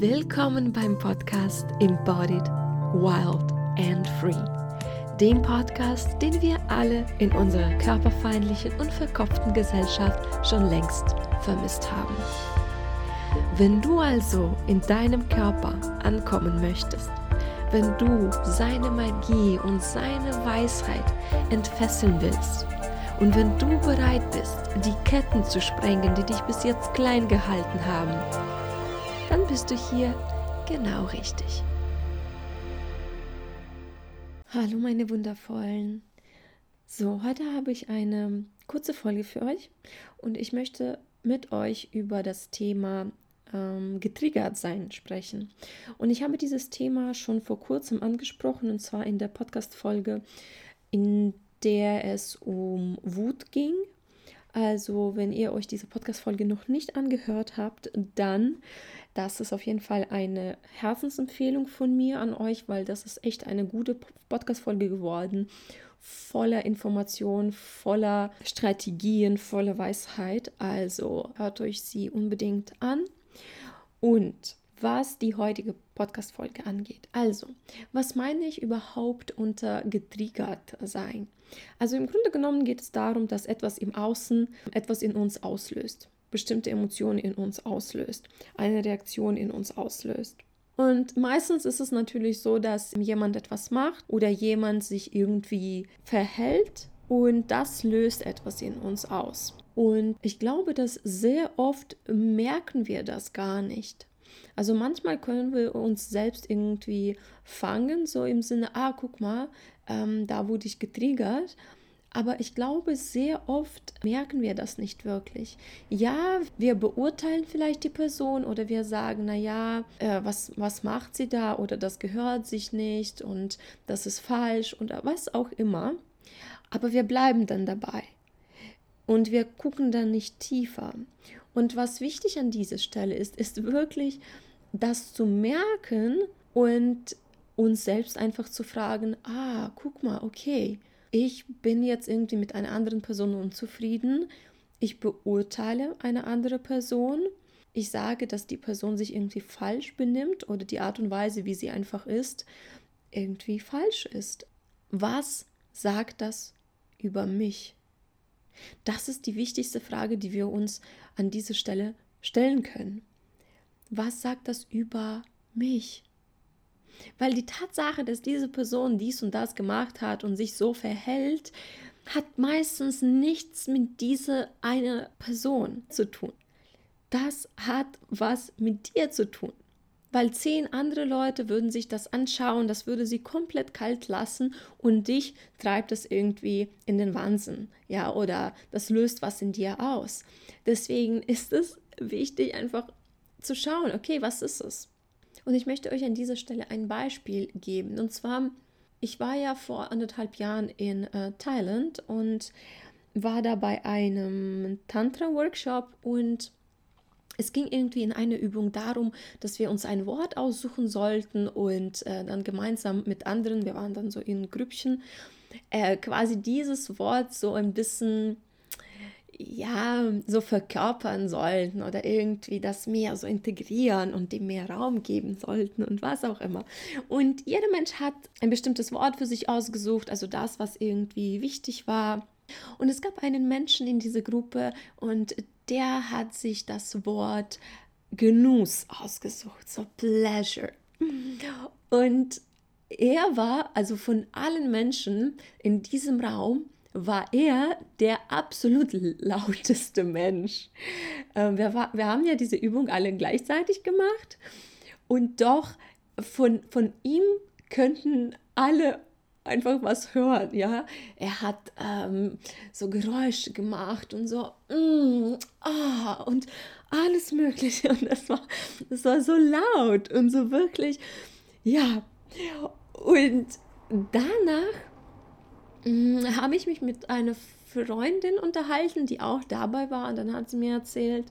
Willkommen beim Podcast Embodied, Wild and Free. Dem Podcast, den wir alle in unserer körperfeindlichen und verkopften Gesellschaft schon längst vermisst haben. Wenn du also in deinem Körper ankommen möchtest, wenn du seine Magie und seine Weisheit entfesseln willst und wenn du bereit bist, die Ketten zu sprengen, die dich bis jetzt klein gehalten haben, dann bist du hier genau richtig. Hallo meine wundervollen. So, heute habe ich eine kurze Folge für euch und ich möchte mit euch über das Thema ähm, getriggert sein sprechen. Und ich habe dieses Thema schon vor kurzem angesprochen und zwar in der Podcast-Folge, in der es um Wut ging. Also, wenn ihr euch diese Podcast-Folge noch nicht angehört habt, dann das ist auf jeden Fall eine Herzensempfehlung von mir an euch, weil das ist echt eine gute Podcast-Folge geworden. Voller Informationen, voller Strategien, voller Weisheit. Also hört euch sie unbedingt an. Und was die heutige Podcast-Folge angeht. Also, was meine ich überhaupt unter getriggert sein? Also, im Grunde genommen geht es darum, dass etwas im Außen etwas in uns auslöst bestimmte Emotionen in uns auslöst, eine Reaktion in uns auslöst. Und meistens ist es natürlich so, dass jemand etwas macht oder jemand sich irgendwie verhält und das löst etwas in uns aus. Und ich glaube, dass sehr oft merken wir das gar nicht. Also manchmal können wir uns selbst irgendwie fangen, so im Sinne, ah, guck mal, ähm, da wurde ich getriggert. Aber ich glaube, sehr oft merken wir das nicht wirklich. Ja, wir beurteilen vielleicht die Person oder wir sagen, naja, äh, was, was macht sie da oder das gehört sich nicht und das ist falsch oder was auch immer. Aber wir bleiben dann dabei und wir gucken dann nicht tiefer. Und was wichtig an dieser Stelle ist, ist wirklich das zu merken und uns selbst einfach zu fragen, ah, guck mal, okay, ich bin jetzt irgendwie mit einer anderen Person unzufrieden, ich beurteile eine andere Person, ich sage, dass die Person sich irgendwie falsch benimmt oder die Art und Weise, wie sie einfach ist, irgendwie falsch ist. Was sagt das über mich? Das ist die wichtigste Frage, die wir uns an dieser Stelle stellen können. Was sagt das über mich? Weil die Tatsache, dass diese Person dies und das gemacht hat und sich so verhält, hat meistens nichts mit dieser eine Person zu tun. Das hat was mit dir zu tun. Weil zehn andere Leute würden sich das anschauen, das würde sie komplett kalt lassen und dich treibt es irgendwie in den Wahnsinn, ja, oder das löst was in dir aus. Deswegen ist es wichtig, einfach zu schauen, okay, was ist es? Und ich möchte euch an dieser Stelle ein Beispiel geben. Und zwar, ich war ja vor anderthalb Jahren in äh, Thailand und war da bei einem Tantra-Workshop und es ging irgendwie in einer Übung darum, dass wir uns ein Wort aussuchen sollten und äh, dann gemeinsam mit anderen, wir waren dann so in Grüppchen, äh, quasi dieses Wort so ein bisschen ja, so verkörpern sollten oder irgendwie das mehr so integrieren und dem mehr Raum geben sollten und was auch immer. Und jeder Mensch hat ein bestimmtes Wort für sich ausgesucht, also das, was irgendwie wichtig war. Und es gab einen Menschen in dieser Gruppe und der hat sich das Wort Genuss ausgesucht, so Pleasure. Und er war also von allen Menschen in diesem Raum war er der absolut lauteste Mensch. Ähm, wir, wir haben ja diese Übung alle gleichzeitig gemacht und doch von, von ihm könnten alle einfach was hören, ja. Er hat ähm, so Geräusche gemacht und so, mm, ah, und alles Mögliche. Und das war, das war so laut und so wirklich, ja. Und danach hm, habe ich mich mit einer Freundin unterhalten, die auch dabei war. Und dann hat sie mir erzählt,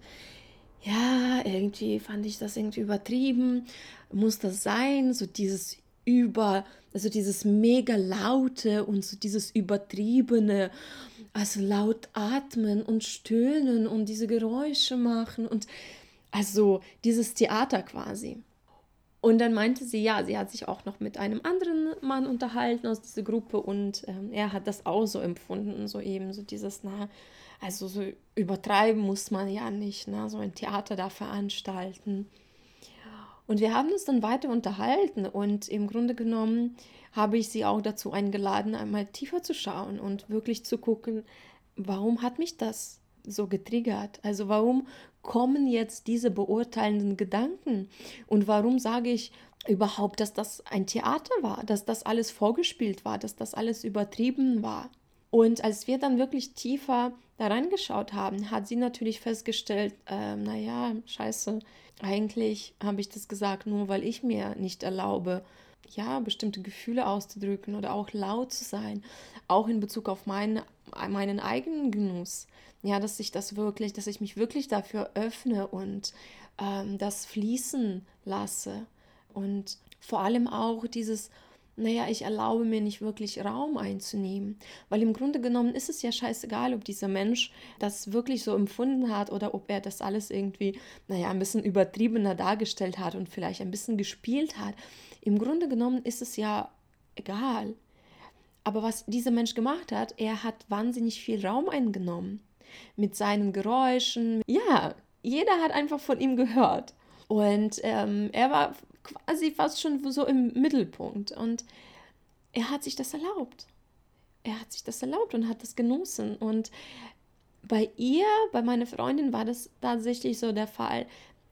ja, irgendwie fand ich das irgendwie übertrieben. Muss das sein? So dieses über, also dieses mega laute und so dieses übertriebene, also laut atmen und stöhnen und diese Geräusche machen und also dieses Theater quasi. Und dann meinte sie, ja, sie hat sich auch noch mit einem anderen Mann unterhalten aus dieser Gruppe und ähm, er hat das auch so empfunden, so eben so dieses, na, also so übertreiben muss man ja nicht, ne? so ein Theater da veranstalten. Und wir haben uns dann weiter unterhalten und im Grunde genommen habe ich sie auch dazu eingeladen, einmal tiefer zu schauen und wirklich zu gucken, warum hat mich das so getriggert? Also warum kommen jetzt diese beurteilenden Gedanken? Und warum sage ich überhaupt, dass das ein Theater war, dass das alles vorgespielt war, dass das alles übertrieben war? Und als wir dann wirklich tiefer da reingeschaut haben, hat sie natürlich festgestellt, äh, naja, scheiße, eigentlich habe ich das gesagt, nur weil ich mir nicht erlaube, ja, bestimmte Gefühle auszudrücken oder auch laut zu sein, auch in Bezug auf meinen, meinen eigenen Genuss. Ja, dass ich das wirklich, dass ich mich wirklich dafür öffne und ähm, das fließen lasse. Und vor allem auch dieses, naja, ich erlaube mir nicht wirklich Raum einzunehmen. Weil im Grunde genommen ist es ja scheißegal, ob dieser Mensch das wirklich so empfunden hat oder ob er das alles irgendwie, naja, ein bisschen übertriebener dargestellt hat und vielleicht ein bisschen gespielt hat. Im Grunde genommen ist es ja egal. Aber was dieser Mensch gemacht hat, er hat wahnsinnig viel Raum eingenommen. Mit seinen Geräuschen. Ja, jeder hat einfach von ihm gehört. Und ähm, er war quasi fast schon so im Mittelpunkt. Und er hat sich das erlaubt. Er hat sich das erlaubt und hat das genossen. Und bei ihr, bei meiner Freundin, war das tatsächlich so der Fall,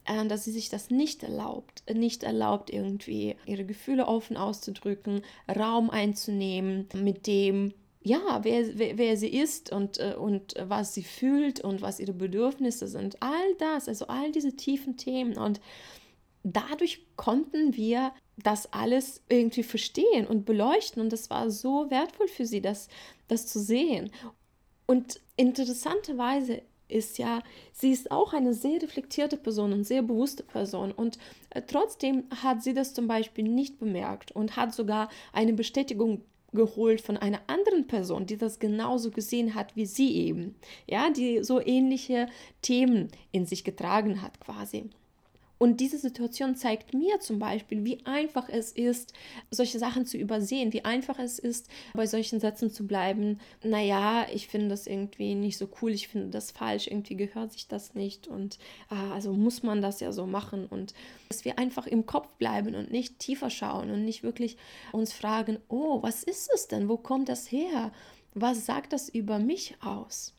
äh, dass sie sich das nicht erlaubt, nicht erlaubt, irgendwie ihre Gefühle offen auszudrücken, Raum einzunehmen mit dem, ja, wer, wer, wer sie ist und, äh, und was sie fühlt und was ihre Bedürfnisse sind. All das, also all diese tiefen Themen. Und dadurch konnten wir das alles irgendwie verstehen und beleuchten. Und das war so wertvoll für sie, das, das zu sehen. Und interessanterweise ist ja, sie ist auch eine sehr reflektierte Person und sehr bewusste Person und äh, trotzdem hat sie das zum Beispiel nicht bemerkt und hat sogar eine Bestätigung geholt von einer anderen Person, die das genauso gesehen hat wie sie eben, ja, die so ähnliche Themen in sich getragen hat quasi. Und diese Situation zeigt mir zum Beispiel, wie einfach es ist, solche Sachen zu übersehen, wie einfach es ist, bei solchen Sätzen zu bleiben. Naja, ich finde das irgendwie nicht so cool, ich finde das falsch, irgendwie gehört sich das nicht und äh, also muss man das ja so machen und dass wir einfach im Kopf bleiben und nicht tiefer schauen und nicht wirklich uns fragen, oh, was ist es denn? Wo kommt das her? Was sagt das über mich aus?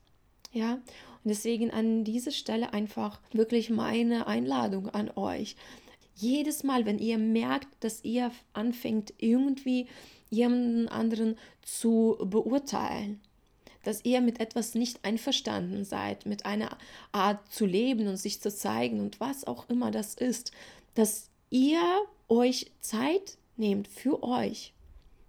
Ja, und deswegen an dieser Stelle einfach wirklich meine Einladung an euch. Jedes Mal, wenn ihr merkt, dass ihr anfängt, irgendwie jemanden anderen zu beurteilen, dass ihr mit etwas nicht einverstanden seid, mit einer Art zu leben und sich zu zeigen und was auch immer das ist, dass ihr euch Zeit nehmt für euch.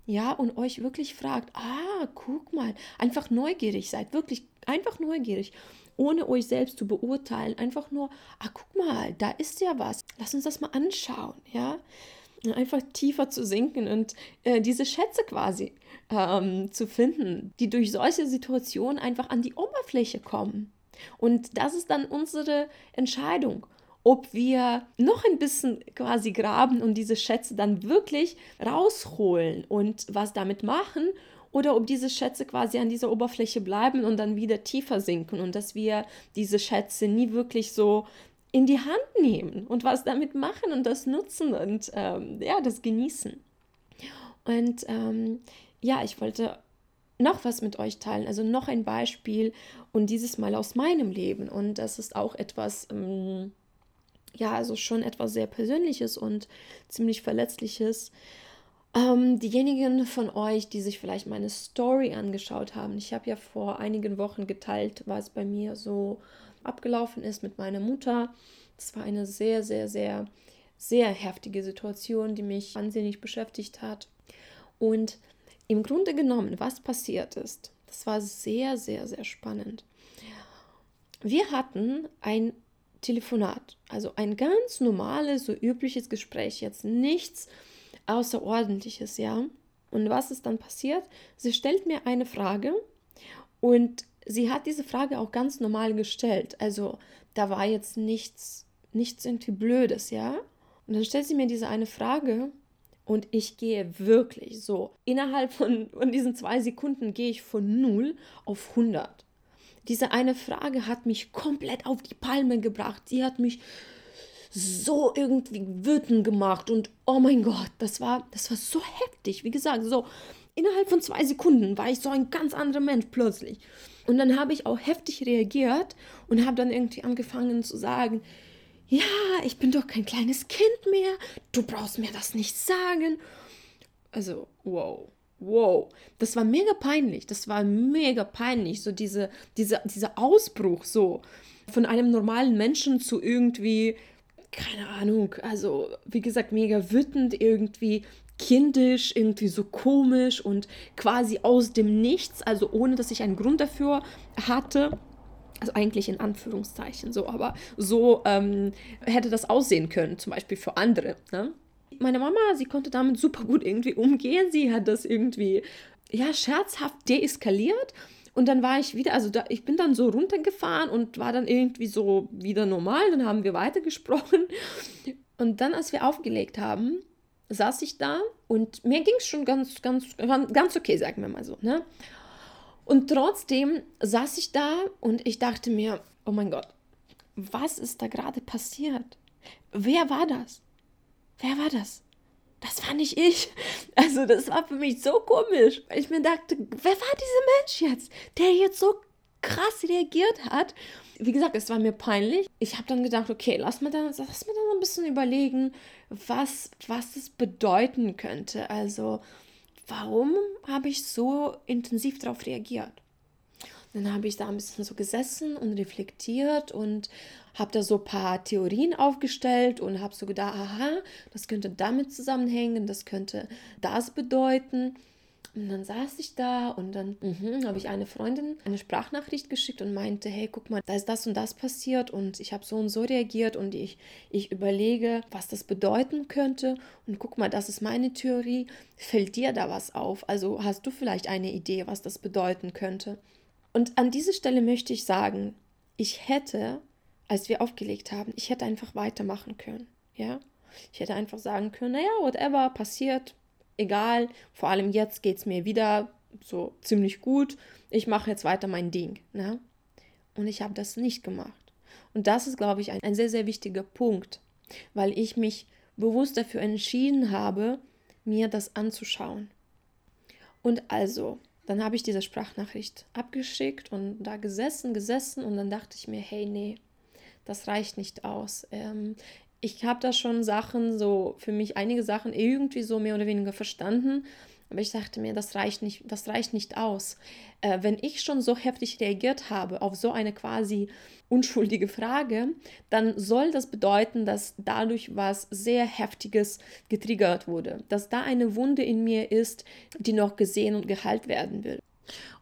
Ja, und euch wirklich fragt, ah, guck mal, einfach neugierig seid, wirklich einfach neugierig ohne euch selbst zu beurteilen, einfach nur, ah, guck mal, da ist ja was, lass uns das mal anschauen, ja. Einfach tiefer zu sinken und äh, diese Schätze quasi ähm, zu finden, die durch solche Situationen einfach an die Oberfläche kommen. Und das ist dann unsere Entscheidung, ob wir noch ein bisschen quasi graben und diese Schätze dann wirklich rausholen und was damit machen oder ob diese Schätze quasi an dieser Oberfläche bleiben und dann wieder tiefer sinken und dass wir diese Schätze nie wirklich so in die Hand nehmen und was damit machen und das nutzen und ähm, ja, das genießen. Und ähm, ja, ich wollte noch was mit euch teilen, also noch ein Beispiel und dieses Mal aus meinem Leben. Und das ist auch etwas, ähm, ja, also schon etwas sehr Persönliches und ziemlich Verletzliches. Ähm, diejenigen von euch, die sich vielleicht meine Story angeschaut haben, ich habe ja vor einigen Wochen geteilt, was bei mir so abgelaufen ist mit meiner Mutter. Das war eine sehr, sehr, sehr, sehr heftige Situation, die mich wahnsinnig beschäftigt hat. Und im Grunde genommen, was passiert ist, das war sehr, sehr, sehr spannend. Wir hatten ein Telefonat, also ein ganz normales, so übliches Gespräch, jetzt nichts Außerordentliches, ja. Und was ist dann passiert? Sie stellt mir eine Frage und sie hat diese Frage auch ganz normal gestellt. Also da war jetzt nichts, nichts irgendwie Blödes, ja. Und dann stellt sie mir diese eine Frage und ich gehe wirklich so, innerhalb von, von diesen zwei Sekunden gehe ich von 0 auf 100. Diese eine Frage hat mich komplett auf die Palme gebracht. Sie hat mich so irgendwie wütend gemacht und oh mein Gott, das war, das war so heftig. Wie gesagt, so innerhalb von zwei Sekunden war ich so ein ganz anderer Mensch plötzlich. Und dann habe ich auch heftig reagiert und habe dann irgendwie angefangen zu sagen, ja, ich bin doch kein kleines Kind mehr, du brauchst mir das nicht sagen. Also, wow, wow, das war mega peinlich, das war mega peinlich, so diese, diese, dieser Ausbruch so von einem normalen Menschen zu irgendwie, keine Ahnung, also wie gesagt, mega wütend, irgendwie kindisch, irgendwie so komisch und quasi aus dem Nichts, also ohne dass ich einen Grund dafür hatte. Also eigentlich in Anführungszeichen so, aber so ähm, hätte das aussehen können, zum Beispiel für andere. Ne? Meine Mama, sie konnte damit super gut irgendwie umgehen. Sie hat das irgendwie, ja, scherzhaft deeskaliert. Und dann war ich wieder, also da, ich bin dann so runtergefahren und war dann irgendwie so wieder normal. Dann haben wir weitergesprochen. Und dann, als wir aufgelegt haben, saß ich da und mir ging es schon ganz, ganz, ganz okay, sagen wir mal so. Ne? Und trotzdem saß ich da und ich dachte mir, oh mein Gott, was ist da gerade passiert? Wer war das? Wer war das? Das war nicht ich. Also das war für mich so komisch, weil ich mir dachte, wer war dieser Mensch jetzt, der jetzt so krass reagiert hat? Wie gesagt, es war mir peinlich. Ich habe dann gedacht, okay, lass mir dann, lass mir dann ein bisschen überlegen, was, was das bedeuten könnte. Also warum habe ich so intensiv darauf reagiert? Dann habe ich da ein bisschen so gesessen und reflektiert und habe da so ein paar Theorien aufgestellt und habe so gedacht, aha, das könnte damit zusammenhängen, das könnte das bedeuten. Und dann saß ich da und dann mhm, habe ich eine Freundin eine Sprachnachricht geschickt und meinte, hey, guck mal, da ist das und das passiert und ich habe so und so reagiert und ich, ich überlege, was das bedeuten könnte. Und guck mal, das ist meine Theorie. Fällt dir da was auf? Also hast du vielleicht eine Idee, was das bedeuten könnte? Und an dieser Stelle möchte ich sagen, ich hätte, als wir aufgelegt haben, ich hätte einfach weitermachen können. Ja, ich hätte einfach sagen können, naja, whatever passiert, egal, vor allem jetzt geht es mir wieder so ziemlich gut, ich mache jetzt weiter mein Ding. Ne? Und ich habe das nicht gemacht. Und das ist, glaube ich, ein, ein sehr, sehr wichtiger Punkt, weil ich mich bewusst dafür entschieden habe, mir das anzuschauen. Und also, dann habe ich diese Sprachnachricht abgeschickt und da gesessen, gesessen und dann dachte ich mir, hey, nee, das reicht nicht aus. Ähm, ich habe da schon Sachen, so für mich einige Sachen irgendwie so mehr oder weniger verstanden. Aber ich dachte mir, das reicht nicht, das reicht nicht aus. Äh, wenn ich schon so heftig reagiert habe auf so eine quasi unschuldige Frage, dann soll das bedeuten, dass dadurch was sehr Heftiges getriggert wurde. Dass da eine Wunde in mir ist, die noch gesehen und geheilt werden will.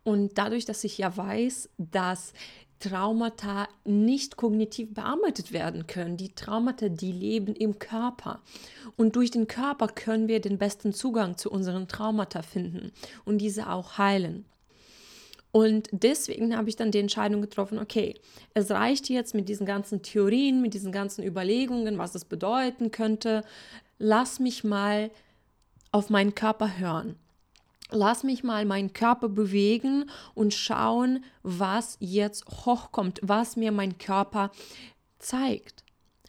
Und dadurch, dass ich ja weiß, dass Traumata nicht kognitiv bearbeitet werden können. Die Traumata, die leben im Körper. Und durch den Körper können wir den besten Zugang zu unseren Traumata finden und diese auch heilen. Und deswegen habe ich dann die Entscheidung getroffen, okay, es reicht jetzt mit diesen ganzen Theorien, mit diesen ganzen Überlegungen, was das bedeuten könnte. Lass mich mal auf meinen Körper hören lass mich mal meinen Körper bewegen und schauen, was jetzt hochkommt, was mir mein Körper zeigt.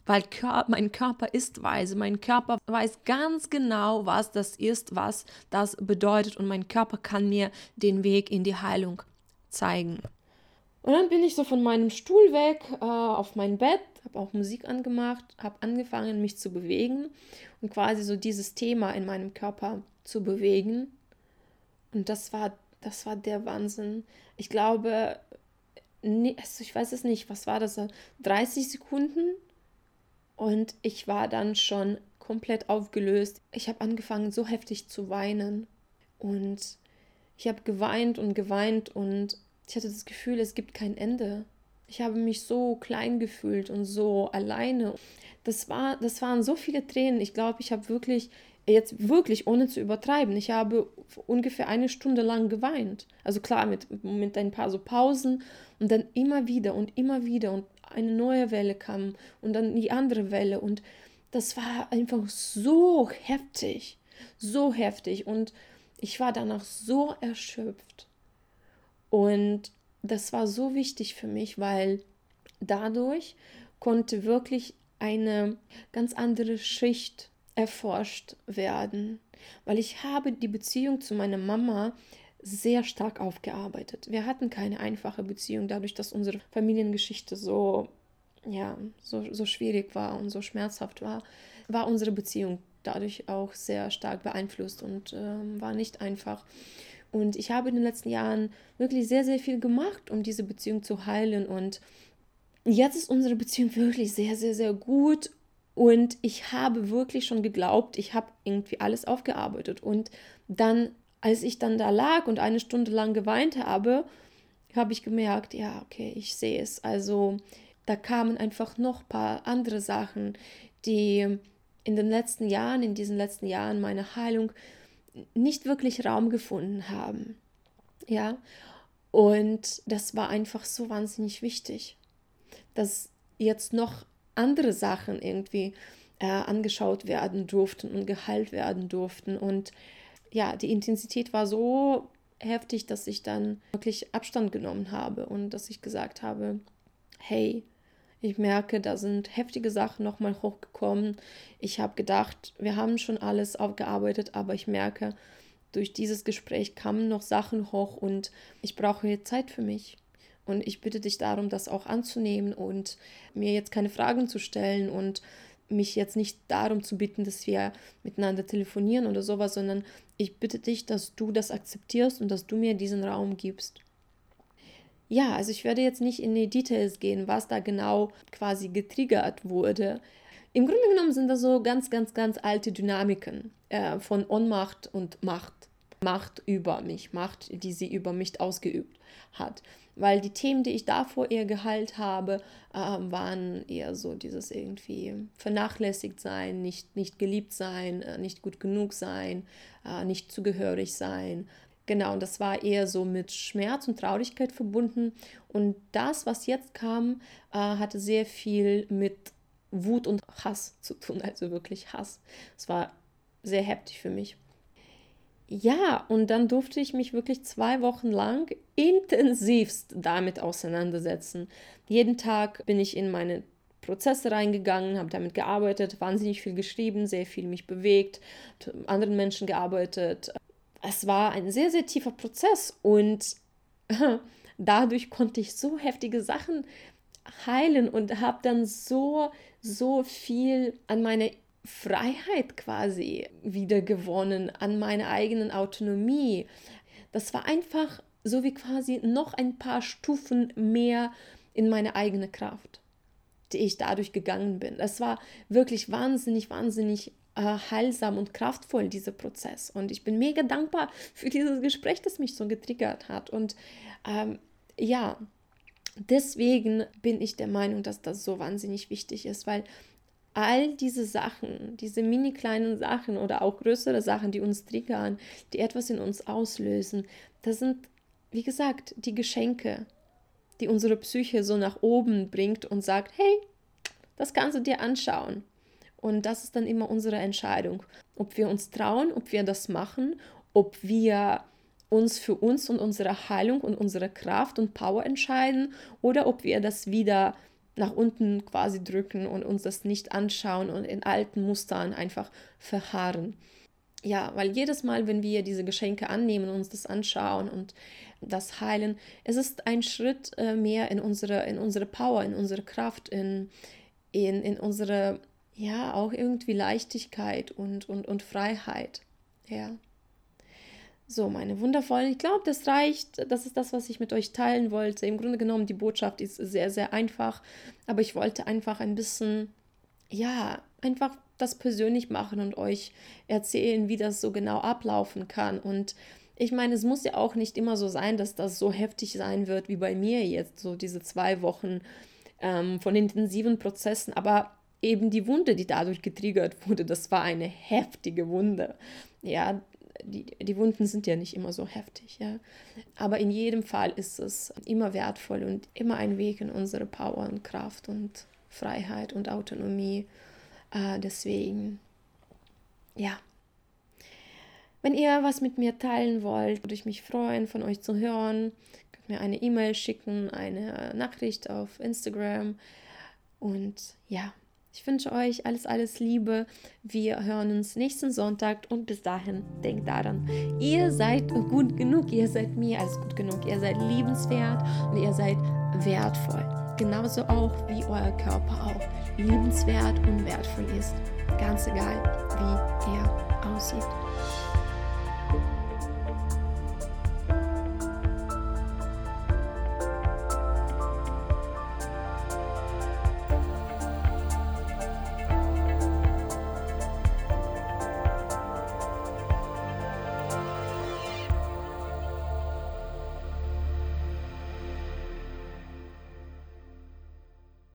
Weil mein Körper ist weise, mein Körper weiß ganz genau, was das ist, was das bedeutet und mein Körper kann mir den Weg in die Heilung zeigen. Und dann bin ich so von meinem Stuhl weg äh, auf mein Bett, habe auch Musik angemacht, habe angefangen, mich zu bewegen und quasi so dieses Thema in meinem Körper zu bewegen und das war, das war der Wahnsinn. Ich glaube, nee, also ich weiß es nicht, was war das? 30 Sekunden und ich war dann schon komplett aufgelöst. Ich habe angefangen, so heftig zu weinen. Und ich habe geweint und geweint und ich hatte das Gefühl, es gibt kein Ende. Ich habe mich so klein gefühlt und so alleine. Das, war, das waren so viele Tränen. Ich glaube, ich habe wirklich jetzt wirklich ohne zu übertreiben, ich habe ungefähr eine Stunde lang geweint. Also klar, mit, mit ein paar so Pausen und dann immer wieder und immer wieder und eine neue Welle kam und dann die andere Welle und das war einfach so heftig, so heftig und ich war danach so erschöpft. Und das war so wichtig für mich, weil dadurch konnte wirklich eine ganz andere Schicht erforscht werden, weil ich habe die Beziehung zu meiner Mama sehr stark aufgearbeitet. Wir hatten keine einfache Beziehung, dadurch, dass unsere Familiengeschichte so, ja, so, so schwierig war und so schmerzhaft war, war unsere Beziehung dadurch auch sehr stark beeinflusst und äh, war nicht einfach. Und ich habe in den letzten Jahren wirklich sehr, sehr viel gemacht, um diese Beziehung zu heilen. Und jetzt ist unsere Beziehung wirklich sehr, sehr, sehr gut. Und ich habe wirklich schon geglaubt, ich habe irgendwie alles aufgearbeitet. Und dann, als ich dann da lag und eine Stunde lang geweint habe, habe ich gemerkt, ja, okay, ich sehe es. Also da kamen einfach noch ein paar andere Sachen, die in den letzten Jahren, in diesen letzten Jahren meiner Heilung nicht wirklich Raum gefunden haben. Ja, und das war einfach so wahnsinnig wichtig, dass jetzt noch andere Sachen irgendwie äh, angeschaut werden durften und geheilt werden durften. Und ja, die Intensität war so heftig, dass ich dann wirklich Abstand genommen habe und dass ich gesagt habe, hey, ich merke, da sind heftige Sachen nochmal hochgekommen. Ich habe gedacht, wir haben schon alles aufgearbeitet, aber ich merke, durch dieses Gespräch kamen noch Sachen hoch und ich brauche jetzt Zeit für mich. Und ich bitte dich darum, das auch anzunehmen und mir jetzt keine Fragen zu stellen und mich jetzt nicht darum zu bitten, dass wir miteinander telefonieren oder sowas, sondern ich bitte dich, dass du das akzeptierst und dass du mir diesen Raum gibst ja, also ich werde jetzt nicht in die Details gehen, was da genau quasi getriggert wurde. Im Grunde genommen sind das so ganz, ganz, ganz alte Dynamiken äh, von Ohnmacht und Macht. Macht über mich, Macht, die sie über mich ausgeübt hat. Weil die Themen, die ich davor eher geheilt habe, äh, waren eher so dieses irgendwie vernachlässigt sein, nicht, nicht geliebt sein, äh, nicht gut genug sein, äh, nicht zugehörig sein, Genau, und das war eher so mit Schmerz und Traurigkeit verbunden. Und das, was jetzt kam, äh, hatte sehr viel mit Wut und Hass zu tun, also wirklich Hass. Es war sehr heftig für mich. Ja, und dann durfte ich mich wirklich zwei Wochen lang intensivst damit auseinandersetzen. Jeden Tag bin ich in meine Prozesse reingegangen, habe damit gearbeitet, wahnsinnig viel geschrieben, sehr viel mich bewegt, mit anderen Menschen gearbeitet, es war ein sehr, sehr tiefer Prozess und dadurch konnte ich so heftige Sachen heilen und habe dann so, so viel an meine Freiheit quasi wiedergewonnen, an meine eigenen Autonomie. Das war einfach so wie quasi noch ein paar Stufen mehr in meine eigene Kraft, die ich dadurch gegangen bin. Das war wirklich wahnsinnig, wahnsinnig äh, heilsam und kraftvoll, dieser Prozess. Und ich bin mega dankbar für dieses Gespräch, das mich so getriggert hat. Und ähm, ja, deswegen bin ich der Meinung, dass das so wahnsinnig wichtig ist, weil all diese Sachen, diese mini kleinen Sachen oder auch größere Sachen, die uns triggern, die etwas in uns auslösen, das sind, wie gesagt, die Geschenke, die unsere Psyche so nach oben bringt und sagt, hey, das kannst du dir anschauen. Und das ist dann immer unsere Entscheidung, ob wir uns trauen, ob wir das machen, ob wir uns für uns und unsere Heilung und unsere Kraft und Power entscheiden oder ob wir das wieder nach unten quasi drücken und uns das nicht anschauen und in alten Mustern einfach verharren. Ja, weil jedes Mal, wenn wir diese Geschenke annehmen, uns das anschauen und das heilen, es ist ein Schritt äh, mehr in unsere, in unsere Power, in unsere Kraft, in, in, in unsere ja auch irgendwie Leichtigkeit und, und, und Freiheit. Ja. So, meine wundervollen, ich glaube, das reicht. Das ist das, was ich mit euch teilen wollte. Im Grunde genommen, die Botschaft ist sehr, sehr einfach. Aber ich wollte einfach ein bisschen, ja, einfach das persönlich machen und euch erzählen, wie das so genau ablaufen kann. Und ich meine, es muss ja auch nicht immer so sein, dass das so heftig sein wird wie bei mir jetzt, so diese zwei Wochen ähm, von intensiven Prozessen. Aber eben die Wunde, die dadurch getriggert wurde, das war eine heftige Wunde. Ja, die, die Wunden sind ja nicht immer so heftig, ja. Aber in jedem Fall ist es immer wertvoll und immer ein Weg in unsere Power und Kraft und Freiheit und Autonomie Äh, deswegen, ja. Wenn ihr was mit mir teilen wollt, würde ich mich freuen, von euch zu hören. Könnt mir eine E-Mail schicken, eine Nachricht auf Instagram. Und ja, ich wünsche euch alles, alles Liebe. Wir hören uns nächsten Sonntag und bis dahin denkt daran, ihr seid gut genug, ihr seid mir als gut genug, ihr seid liebenswert und ihr seid wertvoll. Genauso auch wie euer Körper auch liebenswert und wertvoll ist. Ganz egal, wie er aussieht.